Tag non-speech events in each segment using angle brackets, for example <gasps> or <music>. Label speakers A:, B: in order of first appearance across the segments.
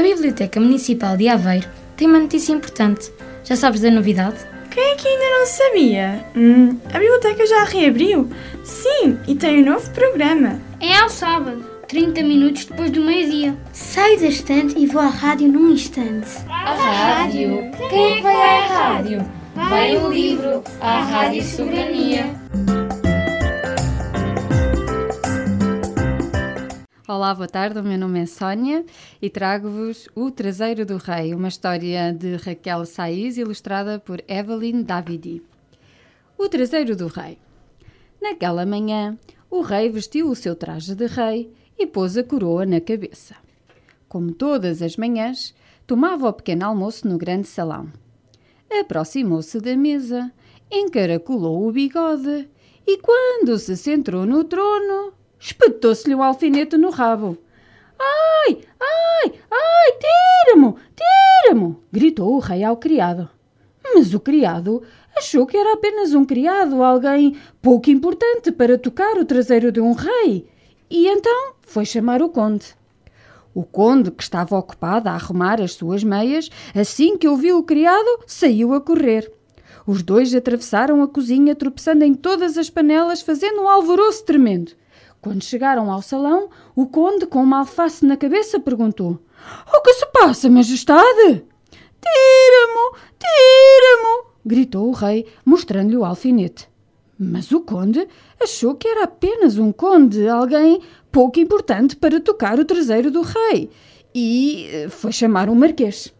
A: A Biblioteca Municipal de Aveiro tem uma notícia importante. Já sabes da novidade?
B: Quem é que ainda não sabia? Hum, a biblioteca já reabriu? Sim, e tem um novo programa.
C: É ao sábado, 30 minutos depois do meio-dia.
D: Saio da estante e vou à rádio num instante.
E: A rádio? Quem é que vai à rádio? Vai o livro, à Rádio Soberania.
F: Olá, boa tarde. O meu nome é Sónia e trago-vos O Traseiro do Rei, uma história de Raquel Saiz, ilustrada por Evelyn Davidi. O Traseiro do Rei. Naquela manhã, o rei vestiu o seu traje de rei e pôs a coroa na cabeça. Como todas as manhãs, tomava o pequeno almoço no grande salão. Aproximou-se da mesa, encaracolou o bigode e, quando se centrou no trono, espetou-se-lhe um alfinete no rabo. Ai, ai, ai, tira-mo, tira-mo! gritou o rei ao criado. Mas o criado achou que era apenas um criado, alguém pouco importante para tocar o traseiro de um rei, e então foi chamar o conde. O conde, que estava ocupado a arrumar as suas meias, assim que ouviu o criado, saiu a correr. Os dois atravessaram a cozinha, tropeçando em todas as panelas, fazendo um alvoroço tremendo. Quando chegaram ao salão, o conde, com uma alface na cabeça, perguntou: O que se passa, majestade? Tira-mo, tira-mo! gritou o rei, mostrando-lhe o alfinete. Mas o conde achou que era apenas um conde, alguém pouco importante para tocar o traseiro do rei, e eh, foi chamar o marquês.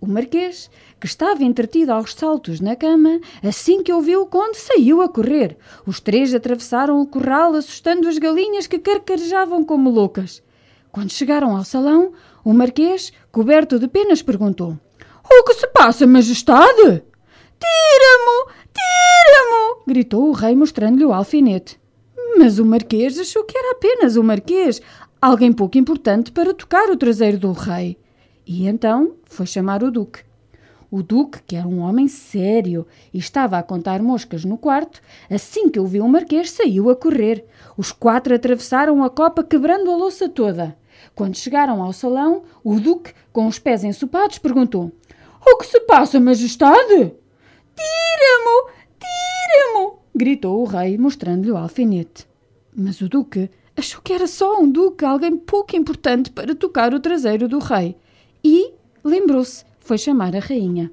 F: O marquês, que estava entretido aos saltos na cama, assim que ouviu o conde, saiu a correr. Os três atravessaram o corral, assustando as galinhas que carcarejavam como loucas. Quando chegaram ao salão, o marquês, coberto de penas, perguntou: O que se passa, majestade? Tira-mo! Tira-mo! gritou o rei, mostrando-lhe o alfinete. Mas o marquês achou que era apenas o marquês, alguém pouco importante para tocar o traseiro do rei. E então foi chamar o duque. O duque, que era um homem sério e estava a contar moscas no quarto, assim que ouviu o marquês, saiu a correr. Os quatro atravessaram a copa, quebrando a louça toda. Quando chegaram ao salão, o duque, com os pés ensopados, perguntou: O que se passa, majestade? Tira-mo! Tira-mo! gritou o rei, mostrando-lhe o alfinete. Mas o duque achou que era só um duque, alguém pouco importante para tocar o traseiro do rei. E lembrou-se, foi chamar a rainha.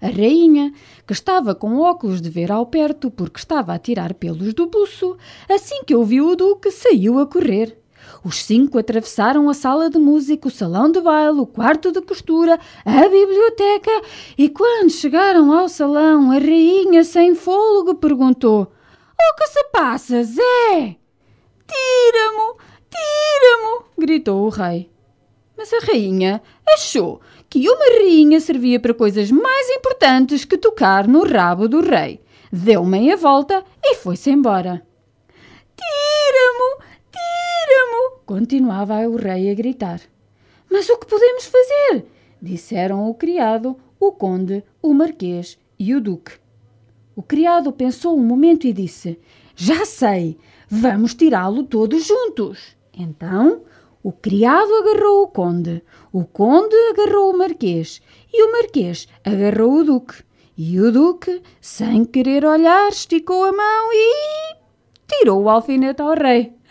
F: A rainha, que estava com óculos de ver ao perto porque estava a tirar pelos do buço, assim que ouviu o duque, saiu a correr. Os cinco atravessaram a sala de música, o salão de baile, o quarto de costura, a biblioteca e quando chegaram ao salão, a rainha, sem fôlego, perguntou: O que se passa, Zé? Tira-mo, tira-mo, gritou o rei. A rainha achou que uma rainha servia para coisas mais importantes que tocar no rabo do rei. Deu meia volta e foi-se embora. Tira-mo, tira-mo! Continuava o rei a gritar. Mas o que podemos fazer? Disseram o criado, o conde, o marquês e o duque. O criado pensou um momento e disse: Já sei, vamos tirá-lo todos juntos. Então o criado agarrou o conde, o conde agarrou o marquês e o marquês agarrou o duque. E o duque, sem querer olhar, esticou a mão e tirou o alfinete ao rei. <gasps>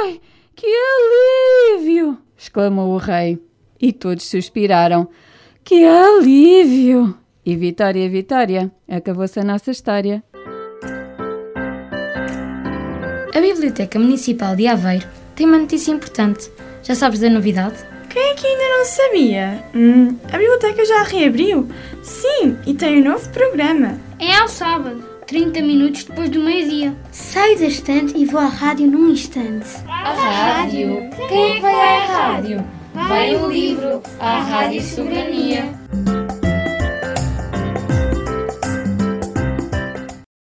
F: Ai, que alívio! exclamou o rei. E todos suspiraram. Que alívio! E vitória, vitória! Acabou-se a nossa história.
A: A Biblioteca Municipal de Aveiro tem uma notícia importante. Já sabes da novidade?
B: Quem é que ainda não sabia? Hum, a biblioteca já reabriu? Sim, e tem um novo programa.
C: É ao sábado, 30 minutos depois do meio-dia.
D: Saio da estante e vou à rádio num instante.
E: A rádio? Quem é que vai à rádio? Vai o livro, à Rádio Soberania.